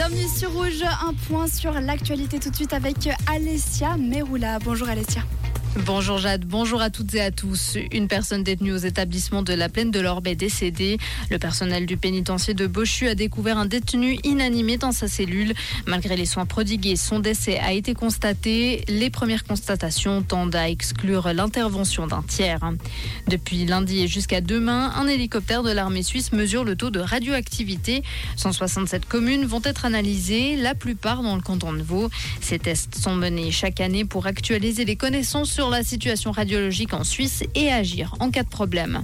Bienvenue sur Rouge, un point sur l'actualité tout de suite avec Alessia Meroula. Bonjour Alessia. Bonjour Jade, bonjour à toutes et à tous. Une personne détenue aux établissements de la plaine de l'Orbe est décédée. Le personnel du pénitencier de Bochu a découvert un détenu inanimé dans sa cellule. Malgré les soins prodigués, son décès a été constaté. Les premières constatations tendent à exclure l'intervention d'un tiers. Depuis lundi et jusqu'à demain, un hélicoptère de l'armée suisse mesure le taux de radioactivité. 167 communes vont être analysées, la plupart dans le canton de Vaud. Ces tests sont menés chaque année pour actualiser les connaissances la situation radiologique en Suisse et agir en cas de problème.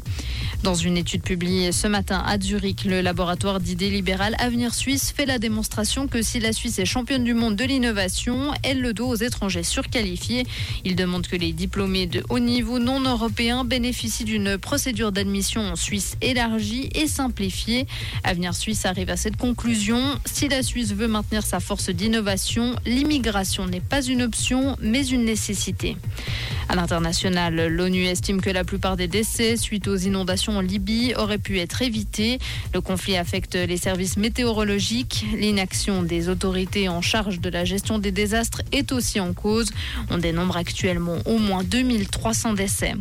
Dans une étude publiée ce matin à Zurich, le laboratoire d'idées libérales Avenir Suisse fait la démonstration que si la Suisse est championne du monde de l'innovation, elle le doit aux étrangers surqualifiés. Il demande que les diplômés de haut niveau non européens bénéficient d'une procédure d'admission en Suisse élargie et simplifiée. Avenir Suisse arrive à cette conclusion. Si la Suisse veut maintenir sa force d'innovation, l'immigration n'est pas une option, mais une nécessité. À l'international, l'ONU estime que la plupart des décès suite aux inondations en Libye auraient pu être évités. Le conflit affecte les services météorologiques. L'inaction des autorités en charge de la gestion des désastres est aussi en cause. On dénombre actuellement au moins 2300 décès.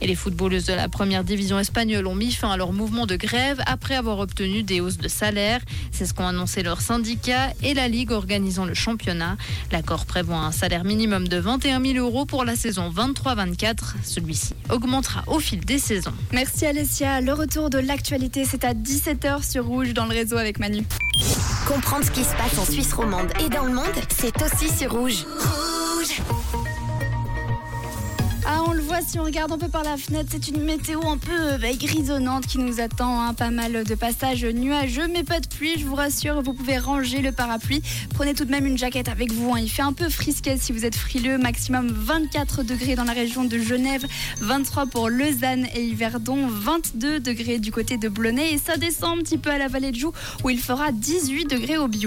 Et les footballeuses de la première division espagnole ont mis fin à leur mouvement de grève après avoir obtenu des hausses de salaire. C'est ce qu'ont annoncé leurs syndicats et la Ligue organisant le championnat. L'accord prévoit un salaire minimum de 21 000 euros pour la saison 23-24. Celui-ci augmentera au fil des saisons. Merci Alessia. Le retour de l'actualité, c'est à 17h sur Rouge dans le réseau avec Manu. Comprendre ce qui se passe en Suisse romande et dans le monde, c'est aussi sur Rouge. Rouge si on regarde un peu par la fenêtre, c'est une météo un peu euh, bah, grisonnante qui nous attend. Hein. Pas mal de passages nuageux, mais pas de pluie, je vous rassure. Vous pouvez ranger le parapluie. Prenez tout de même une jaquette avec vous. Hein. Il fait un peu frisquet si vous êtes frileux. Maximum 24 degrés dans la région de Genève, 23 pour Lausanne et Yverdon, 22 degrés du côté de Blonay. Et ça descend un petit peu à la vallée de Joux où il fera 18 degrés au bio.